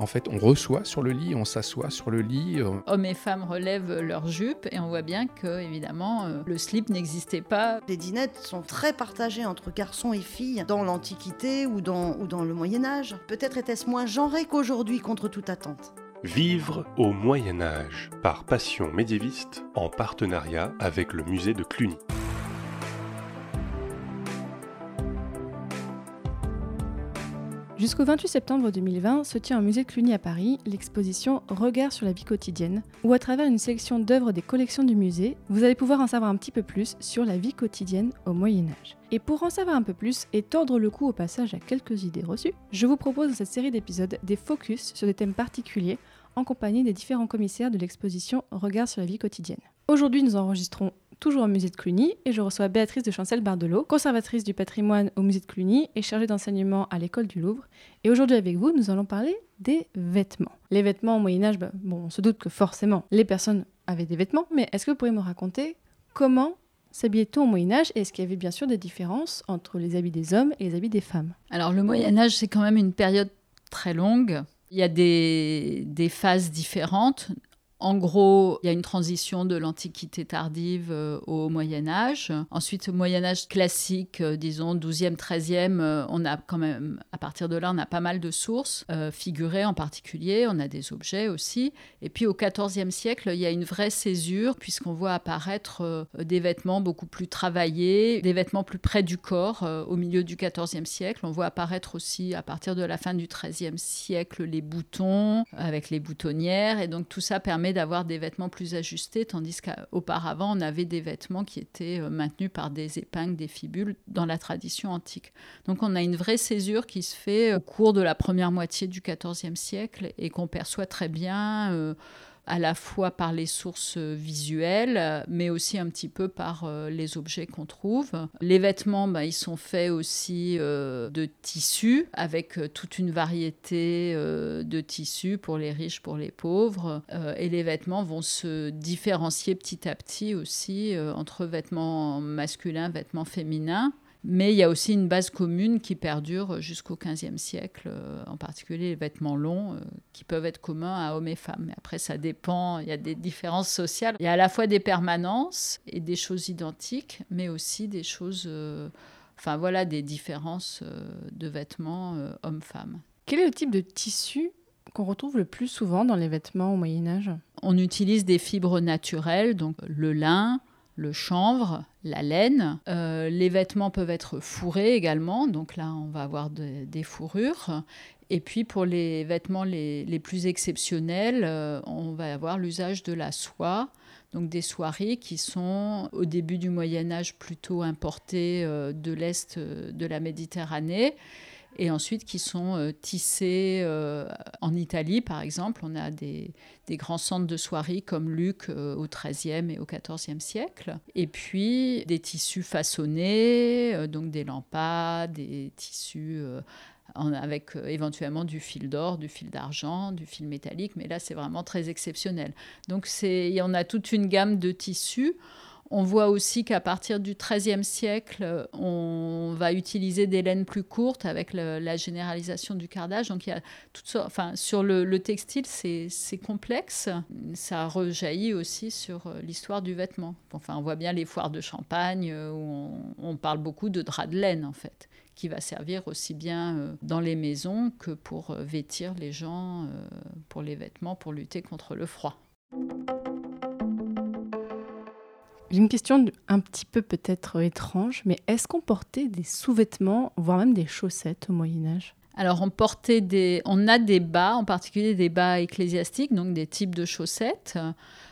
en fait, on reçoit sur le lit, on s'assoit sur le lit. euh, Hommes et femmes relèvent leurs jupes et on voit bien que, évidemment, euh, le slip n'existait pas. Les dinettes sont très partagées entre garçons et filles dans l'Antiquité ou dans, ou dans le Moyen Âge. Peut-être était-ce moins genré qu'aujourd'hui contre toute attente. Vivre au Moyen Âge par Passion médiéviste en partenariat avec le musée de Cluny. Jusqu'au 28 septembre 2020 se tient au musée Cluny à Paris l'exposition Regard sur la vie quotidienne, où à travers une sélection d'œuvres des collections du musée, vous allez pouvoir en savoir un petit peu plus sur la vie quotidienne au Moyen Âge. Et pour en savoir un peu plus et tordre le cou au passage à quelques idées reçues, je vous propose dans cette série d'épisodes des focus sur des thèmes particuliers en compagnie des différents commissaires de l'exposition Regard sur la vie quotidienne. Aujourd'hui, nous enregistrons toujours au musée de Cluny et je reçois Béatrice de Chancel-Bardelot, conservatrice du patrimoine au musée de Cluny et chargée d'enseignement à l'école du Louvre. Et aujourd'hui avec vous, nous allons parler des vêtements. Les vêtements au Moyen Âge, bah, bon, on se doute que forcément les personnes avaient des vêtements, mais est-ce que vous pourriez me raconter comment s'habillait-on au Moyen Âge et est-ce qu'il y avait bien sûr des différences entre les habits des hommes et les habits des femmes? Alors, le Moyen-Âge, c'est quand même une période très longue. Il y a des phases différentes. En gros, il y a une transition de l'Antiquité tardive euh, au Moyen Âge. Ensuite, au Moyen Âge classique, euh, disons 12e, 13e, euh, on a quand même, à partir de là, on a pas mal de sources, figurées en particulier, on a des objets aussi. Et puis au 14e siècle, il y a une vraie césure, puisqu'on voit apparaître des vêtements beaucoup plus travaillés, des vêtements plus près du corps au milieu du 14e siècle. On voit apparaître aussi, à partir de la fin du 13e siècle, les boutons avec les boutonnières. Et donc tout ça permet d'avoir des vêtements plus ajustés, tandis qu'auparavant, on avait des vêtements qui étaient euh, maintenus par des épingles, des fibules dans la tradition antique. Donc on a une vraie césure qui se fait au cours de la première moitié du XIVe siècle et qu'on perçoit très bien. euh, à la fois par les sources visuelles, euh, mais aussi un petit peu par euh, les objets qu'on trouve. Les vêtements, bah, ils sont faits aussi euh, de tissus, avec euh, toute une variété euh, de tissus pour les riches, pour les pauvres. Euh, et les vêtements vont se différencier petit à petit aussi euh, entre vêtements masculins, vêtements féminins. Mais il y a aussi une base commune qui perdure jusqu'au XVe siècle, euh, en particulier les vêtements longs, euh, qui peuvent être communs à hommes et femmes. Mais après, ça dépend, il y a des différences sociales. Il y a à la fois des permanences et des choses identiques, mais aussi des choses, euh, enfin voilà, des différences de vêtements hommes-femmes. Quel est le type de tissu qu'on retrouve le plus souvent dans les vêtements au Moyen Âge? On utilise des fibres naturelles, donc le lin, le chanvre, la laine. Euh, les vêtements peuvent être fourrés également, donc là on va avoir de- des fourrures. Et puis pour les vêtements les, les plus exceptionnels, euh, on va avoir l'usage de la soie. Donc des soieries qui sont au début du Moyen Âge plutôt importées euh, de l'Est de la Méditerranée et ensuite qui sont euh, tissées euh, en Italie par exemple. On a des, grands centres de soieries comme Luc euh, au XIIIe et au XIVe siècle. Et puis des tissus façonnés, donc des lampades, des tissus avec éventuellement du fil d'or, du fil d'argent, du fil métallique, mais là c'est vraiment très exceptionnel. Donc c'est, en a toute une gamme de tissus. On voit aussi qu'à partir du XIIIe siècle, on va utiliser des laines plus courtes avec la généralisation du cardage. Donc, il y a toutes sortes, enfin, sur le, le textile, c'est complexe. Ça rejaillit aussi sur euh, l'histoire du vêtement. Enfin, on voit bien les foires de Champagne euh, où on, on parle beaucoup de drap de laine, en fait, qui va servir aussi bien euh, dans les maisons que pour vêtir les gens, pour les vêtements, pour lutter contre le froid. J'ai une question un petit peu peut-être étrange, mais est-ce qu'on portait des sous-vêtements, voire même des chaussettes au Moyen Âge Alors, on portait des, on a des bas, en particulier des bas ecclésiastiques, donc des types de chaussettes.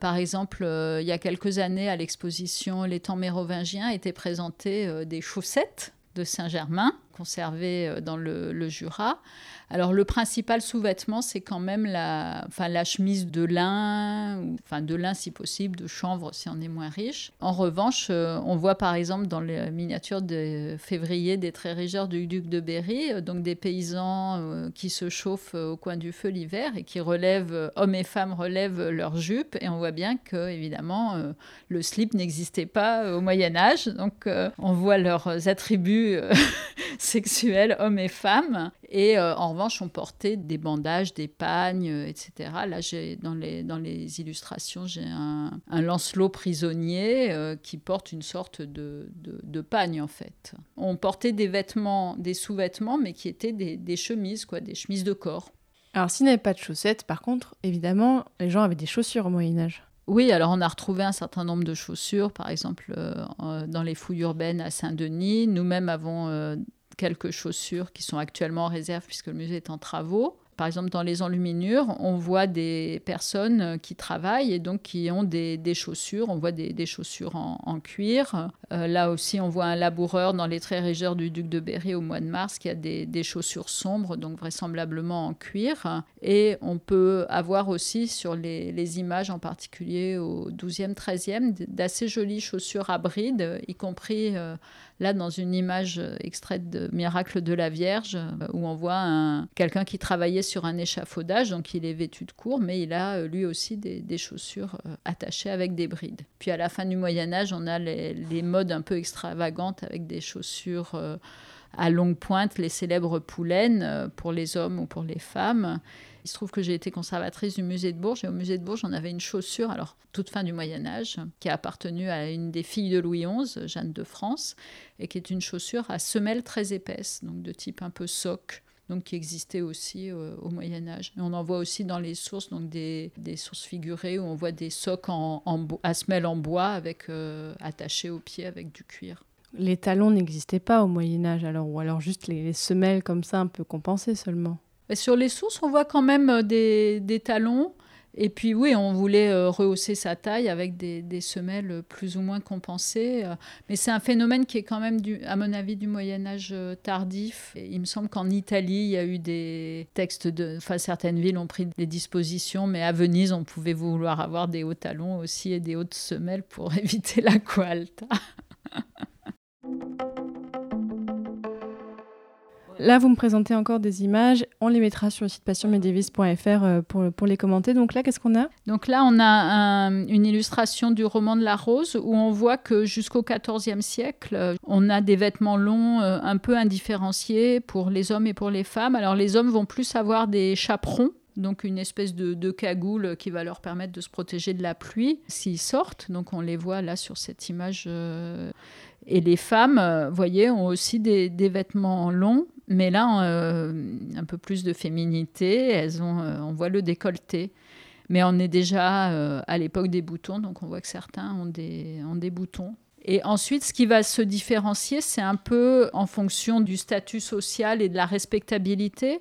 Par exemple, euh, il y a quelques années, à l'exposition Les temps mérovingiens, étaient présentées euh, des chaussettes de Saint-Germain, conservées euh, dans le, Jura. Alors, le principal sous-vêtement, c'est quand même la, enfin, la chemise de lin, enfin de lin si possible, de chanvre si on est moins riche. En revanche, euh, on voit par exemple dans les miniatures de février des trérigeurs du duc de Berry, euh, donc des paysans qui se chauffent au coin du feu l'hiver et qui relèvent, hommes et femmes relèvent leurs jupes. Et on voit bien que, évidemment, le slip n'existait pas au Moyen Âge. Donc, on voit leurs attributs sexuels, hommes et femmes. Et euh, en revanche, on portait des bandages, des pagnes, euh, etc. Là, j'ai dans les, dans les illustrations, j'ai un, un lancelot prisonnier euh, qui porte une sorte de, de, de, pagne, en fait. On portait des vêtements, des sous-vêtements, mais qui étaient des, des chemises, quoi, des chemises de corps. Alors, s'il n'y avait pas de chaussettes, par contre, évidemment, les gens avaient des chaussures au Moyen-Âge. Oui, alors on a retrouvé un certain nombre de chaussures, par exemple euh, dans les fouilles urbaines à Saint-Denis. Nous-mêmes avons euh, quelques chaussures qui sont actuellement en réserve puisque le musée est en travaux par exemple, dans les enluminures, on voit des personnes qui travaillent et donc qui ont des, chaussures. On voit des, chaussures en, cuir. Euh, là aussi, on voit un laboureur dans les traits régeurs du duc de Berry au mois de mars qui a des, chaussures sombres, donc vraisemblablement en cuir. Et on peut avoir aussi sur les, images, en particulier au 12e, 13e, d'assez jolies chaussures à brides, y compris euh, Là, dans une image euh, extraite de Miracle de la Vierge, euh, où on voit quelqu'un qui travaillait sur un échafaudage, donc il est vêtu de court, mais il a euh, lui aussi des, chaussures attachées avec des brides. Puis à la fin du Moyen Âge, on a les, modes un peu extravagantes avec des chaussures à longue pointe, les célèbres poulaines pour les hommes ou pour les femmes. Il se trouve que j'ai été conservatrice du musée de Bourges et au musée de Bourges, on avait une chaussure, alors toute fin du Moyen Âge, qui a appartenu à une des filles de Louis XI, Jeanne de France, et qui est une chaussure à semelle très épaisse, donc de type un peu soc donc qui existait aussi euh, au Moyen Âge. on en voit aussi dans les sources, donc des, sources figurées où on voit des socs en, à semelle en bois avec euh, attachés aux pieds avec du cuir. Les talons n'existaient pas au Moyen Âge alors, ou alors juste les semelles comme ça un peu compensées seulement sur les sources, on voit quand même euh, des, talons. Et puis oui, on voulait euh, rehausser sa taille avec des, semelles plus ou moins compensées. Euh. mais c'est un phénomène qui est quand même, à mon avis, du Moyen Âge tardif. il me semble qu'en Italie, il y a eu des textes de... Enfin, certaines villes ont pris des dispositions, mais à Venise, on pouvait vouloir avoir des hauts talons aussi et des hautes semelles pour éviter la coalta. Là, vous me présentez encore des images. On les mettra sur le site passionmédiéviste.fr euh, pour, pour les commenter. Donc là, qu'est-ce qu'on a? Donc là, on a une illustration du roman de la Rose où on voit que jusqu'au XIVe siècle, euh, on a des vêtements longs euh, un peu indifférenciés pour les hommes et pour les femmes. Alors les hommes vont plus avoir des chaperons donc une espèce de, cagoule qui va leur permettre de se protéger de la pluie s'ils sortent. Donc on les voit là sur cette image. Et les femmes, vous voyez, ont aussi des vêtements longs mais là, euh, un peu plus de féminité, elles ont, euh, on voit le décolleté. Mais on est déjà euh, à l'époque des boutons, donc on voit que certains ont des, ont des boutons. Et ensuite, ce qui va se différencier, c'est un peu en fonction du statut social et de la respectabilité.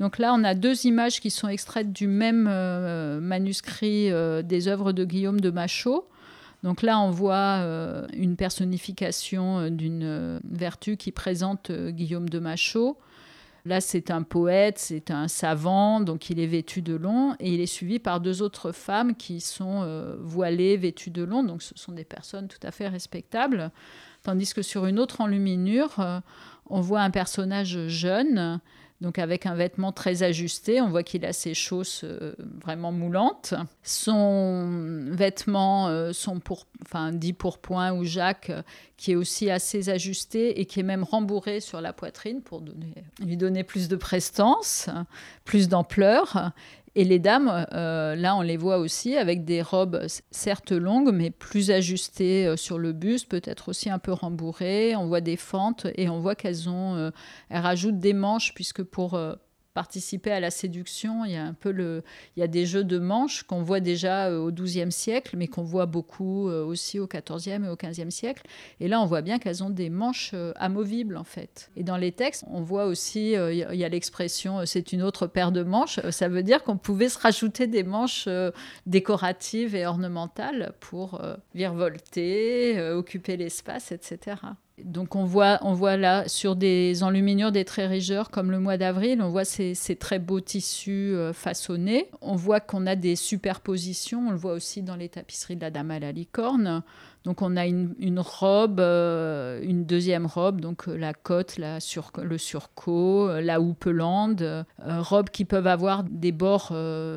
Donc là, on a deux images qui sont extraites du même manuscrit des œuvres de Guillaume de Machaut. Donc là, on voit euh, une personnification euh, d'une euh, vertu qui présente Guillaume de Machaut. Là, c'est un poète, c'est un savant, donc il est vêtu de long, et il est suivi par deux autres femmes qui sont voilées, vêtues de long, donc ce sont des personnes tout à fait respectables. Tandis que sur une autre enluminure, on voit un personnage jeune donc avec un vêtement très ajusté. On voit qu'il a ses chausses euh, vraiment moulantes. Son vêtement euh, sont pour, dit pourpoint ou Jacques, euh, qui est aussi assez ajusté et qui est même rembourré sur la poitrine pour lui donner plus de prestance, plus d'ampleur. Et les dames, euh, là, on les voit aussi avec des robes certes longues, mais plus ajustées euh, sur le buste, peut-être aussi un peu rembourrées. On voit des fentes et on voit qu'elles ont, euh, elles rajoutent des manches puisque pour participer à la séduction. Il y a un peu le, il y a des jeux de manches qu'on voit déjà euh, au XIIe siècle, mais qu'on voit beaucoup euh, aussi au XIVe et au XVe siècle. Et là, on voit bien qu'elles ont des manches euh, amovibles en fait. Et dans les textes, on voit aussi, il y a l'expression c'est une autre paire de manches. Ça veut dire qu'on pouvait se rajouter des manches décoratives et ornementales pour virevolter, occuper l'espace, etc. Donc on voit, on voit là sur des enluminures des traits régeurs comme le mois d'avril, on voit ces, très beaux tissus euh, façonnés. On voit qu'on a des superpositions, on le voit aussi dans les tapisseries de la Dame à la licorne. Donc on a une, robe, euh, une deuxième robe, donc euh, la cote, la sur, le surcot, la houppelande, robes qui peuvent avoir des bords,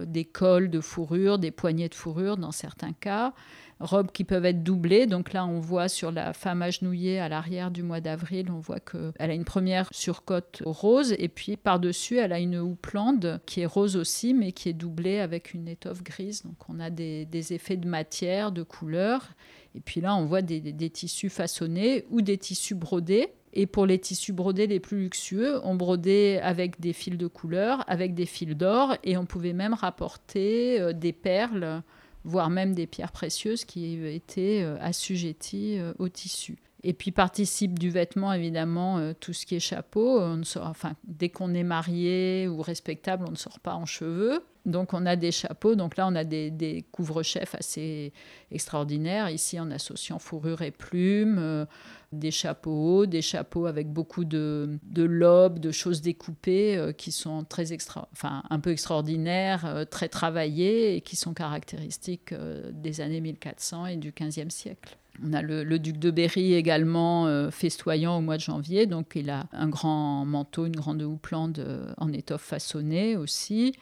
des cols de fourrure, des poignées de fourrure dans certains cas, robes qui peuvent être doublées. Donc là, on voit sur la femme agenouillée à l'arrière du mois d'avril, on voit qu'elle a une première surcote rose et puis par-dessus, elle a une houppelande qui est rose aussi, mais qui est doublée avec une étoffe grise. Donc on a des, des effets de matière, de couleur. Et puis là, on voit des, tissus façonnés ou des tissus brodés. Et pour les tissus brodés les plus luxueux, on brodait avec des fils de couleur, avec des fils d'or, et on pouvait même rapporter euh, des perles, voire même des pierres précieuses qui étaient euh, assujetties euh, au tissu. Et puis participe du vêtement, évidemment, tout ce qui est chapeau. On sort, enfin, dès qu'on est marié ou respectable, on ne sort pas en cheveux. Donc on a des chapeaux, donc là on a des, couvre-chefs assez extraordinaires, ici en associant fourrure et plumes, euh, des chapeaux hauts, des chapeaux avec beaucoup de, lobes, de choses découpées euh, qui sont très extra, enfin, un peu extraordinaires, euh, très travaillés et qui sont caractéristiques des années 1400 et du 15e siècle. On a le, duc de Berry également festoyant au mois de janvier, donc il a un grand manteau, une grande houppelande en étoffe façonnée aussi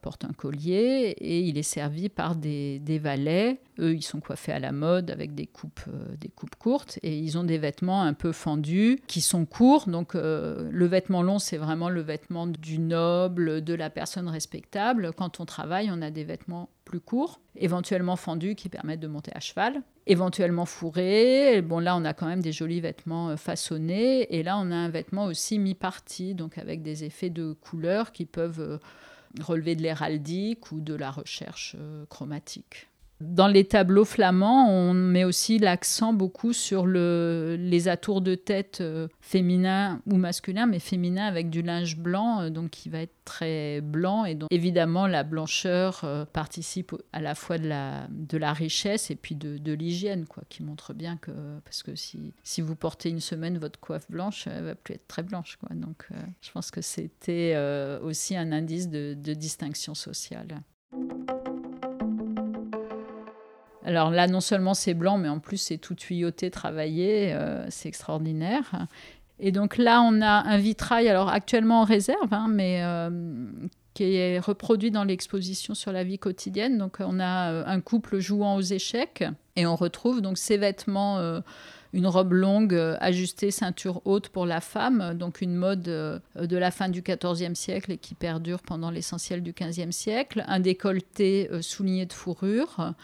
porte un collier et il est servi par des, valets. Eux, ils sont coiffés à la mode avec des coupes, euh, des coupes courtes et ils ont des vêtements un peu fendus qui sont courts. Donc euh, le vêtement long, c'est vraiment le vêtement du noble, de la personne respectable. Quand on travaille, on a des vêtements plus courts, éventuellement fendus qui permettent de monter à cheval, éventuellement fourrés. Bon, là, on a quand même des jolis vêtements euh, façonnés et là, on a un vêtement aussi mi-parti, donc avec des effets de couleurs qui peuvent relever de l'héraldique ou de la recherche euh, chromatique. Dans les tableaux flamands, on met aussi l'accent beaucoup sur le, les atours de tête euh, féminins ou masculins, mais féminins avec du linge blanc, euh, donc qui va être très blanc. Et donc, évidemment, la blancheur euh, participe à la fois de la, richesse et puis de, l'hygiène, quoi, qui montre bien que. Parce que si, vous portez une semaine votre coiffe blanche, elle va plus être très blanche, quoi. Donc, je pense que c'était aussi un indice de distinction sociale. Alors là, non seulement c'est blanc, mais en plus c'est tout tuyauté, travaillé, euh, c'est extraordinaire. Et donc là, on a un vitrail, alors actuellement en réserve, hein, mais euh, qui est reproduit dans l'exposition sur la vie quotidienne. Donc on a euh, un couple jouant aux échecs et on retrouve donc ces vêtements une robe longue ajustée, ceinture haute pour la femme, donc une mode de la fin du XIVe siècle et qui perdure pendant l'essentiel du XVe siècle, un décolleté souligné de fourrure,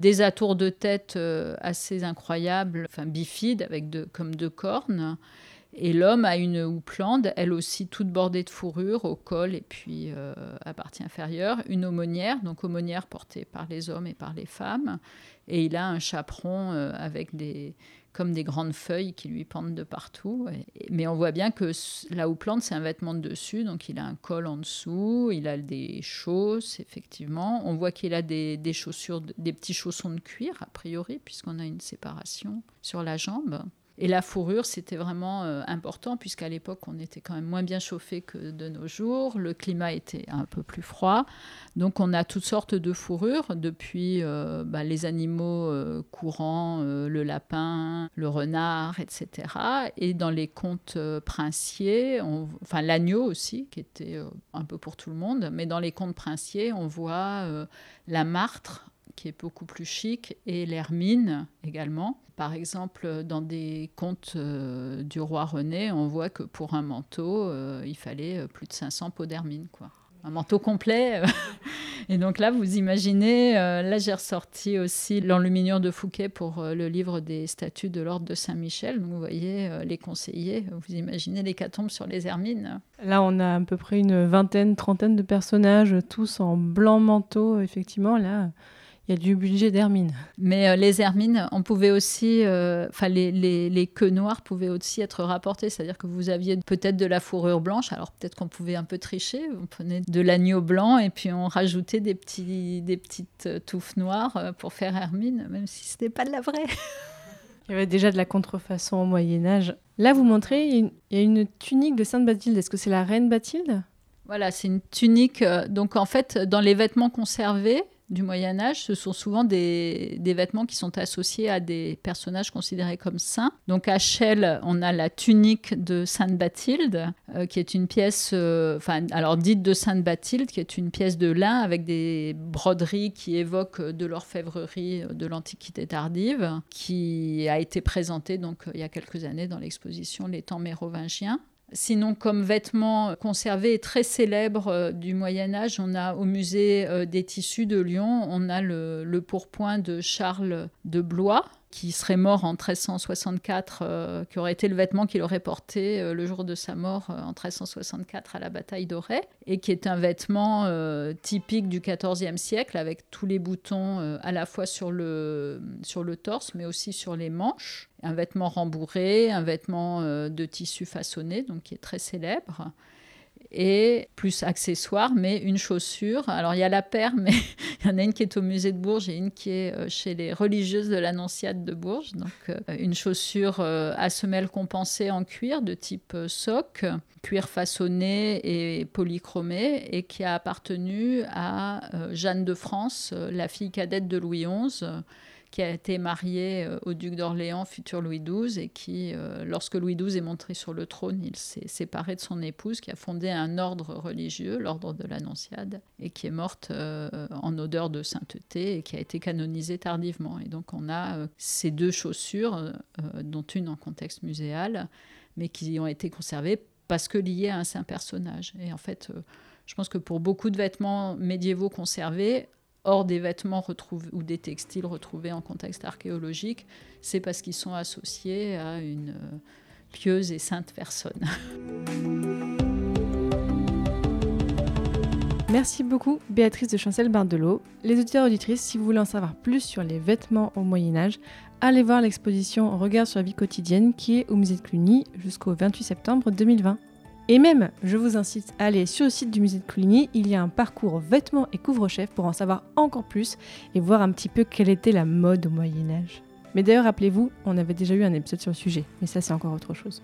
des atours de tête euh, assez incroyables, enfin bifides, avec comme deux cornes. Et l'homme a une houppelande, elle aussi toute bordée de fourrure au col et puis euh, à partie inférieure, une aumônière, donc aumônière portée par les hommes et par les femmes. Et il a un chaperon euh, avec des, comme des grandes feuilles qui lui pendent de partout. mais on voit bien que la houppelande, c'est un vêtement de dessus, donc il a un col en dessous, il a des chausses, effectivement. On voit qu'il a des, des, chaussures, des petits chaussons de cuir, a priori, puisqu'on a une séparation sur la jambe. Et la fourrure, c'était vraiment euh, important, puisqu'à l'époque, on était quand même moins bien chauffé que de nos jours. Le climat était un peu plus froid. Donc, on a toutes sortes de fourrures, depuis euh, bah, les animaux euh, courants, le lapin, le renard, etc. Et dans les contes princiers, enfin l'agneau aussi, qui était un peu pour tout le monde, mais dans les contes princiers, on voit la martre qui est beaucoup plus chic, et l'hermine également. Par exemple, dans des contes euh, du roi René, on voit que pour un manteau, euh, il fallait euh, plus de 500 pots d'hermine. quoi. Un manteau complet. et donc là, vous imaginez, là j'ai ressorti aussi l'enluminure de Fouquet pour le livre des statuts de l'ordre de Saint-Michel. Donc vous voyez les conseillers, vous imaginez l'hécatombe sur les hermines. Là, on a à peu près une vingtaine, trentaine de personnages, tous en blanc manteau, effectivement. Là, il y a du budget d'hermine. Mais euh, les hermines, on pouvait aussi, euh, enfin les, les, les, queues noires pouvaient aussi être rapportées, c'est-à-dire que vous aviez peut-être de la fourrure blanche, alors peut-être qu'on pouvait un peu tricher, on prenait de l'agneau blanc et puis on rajoutait des, petits, des petites euh, touffes noires pour faire hermine, même si ce n'était pas de la vraie. Il y avait déjà de la contrefaçon au Moyen Âge. Là, vous montrez, il y a une tunique de Sainte Bathilde. Est-ce que c'est la reine Bathilde? Voilà, c'est une tunique. donc en fait, dans les vêtements conservés, du Moyen Âge, ce sont souvent des, vêtements qui sont associés à des personnages considérés comme saints. Donc à Chelles, on a la tunique de Sainte Bathilde, euh, qui est une pièce, euh, enfin alors dite de Sainte Bathilde, qui est une pièce de lin avec des broderies qui évoquent de l'orfèvrerie de l'Antiquité tardive, qui a été présentée donc il y a quelques années dans l'exposition Les temps mérovingiens. Sinon, comme vêtements conservés et très célèbres euh, du Moyen Âge, on a au musée euh, des tissus de Lyon, on a le, pourpoint de Charles de Blois, qui serait mort en 1364, euh, qui aurait été le vêtement qu'il aurait porté euh, le jour de sa mort euh, en 1364 à la bataille d'Auray, et qui est un vêtement typique du XIVe siècle, avec tous les boutons à la fois sur le, sur le torse, mais aussi sur les manches. Un vêtement rembourré, un vêtement de tissu façonné, donc qui est très célèbre et plus accessoire, mais une chaussure. Alors il y a la paire, mais il y en a une qui est au musée de Bourges et une qui est euh, chez les religieuses de l'Annonciade de Bourges. Donc euh, une chaussure euh, à semelle compensée en cuir de type soc, cuir façonné et polychromé, et qui a appartenu à Jeanne de France, la fille cadette de Louis XI qui a été marié euh, au duc d'Orléans, futur Louis XII, et qui, euh, lorsque Louis XII est monté sur le trône, il s'est séparé de son épouse, qui a fondé un ordre religieux, l'ordre de l'Annonciade, et qui est morte euh, en odeur de sainteté et qui a été canonisée tardivement. Et donc on a ces deux chaussures, dont une en contexte muséal, mais qui ont été conservées parce que liées à un saint personnage. Et en fait, je pense que pour beaucoup de vêtements médiévaux conservés, hors des vêtements retrouvés ou des textiles retrouvés en contexte archéologique, c'est parce qu'ils sont associés à une euh, pieuse et sainte personne. Merci beaucoup Béatrice de Chancel-Bardelot. Les auditeurs auditrices, si vous voulez en savoir plus sur les vêtements au Moyen Âge, allez voir l'exposition Regard sur la vie quotidienne qui est au musée de Cluny jusqu'au 28 septembre 2020. Et même, je vous incite à aller sur le site du musée de Coligny, il y a un parcours vêtements et couvre-chef pour en savoir encore plus et voir un petit peu quelle était la mode au Moyen Âge. Mais d'ailleurs, rappelez-vous, on avait déjà eu un épisode sur le sujet, mais ça c'est encore autre chose.